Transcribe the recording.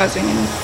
buzzing, and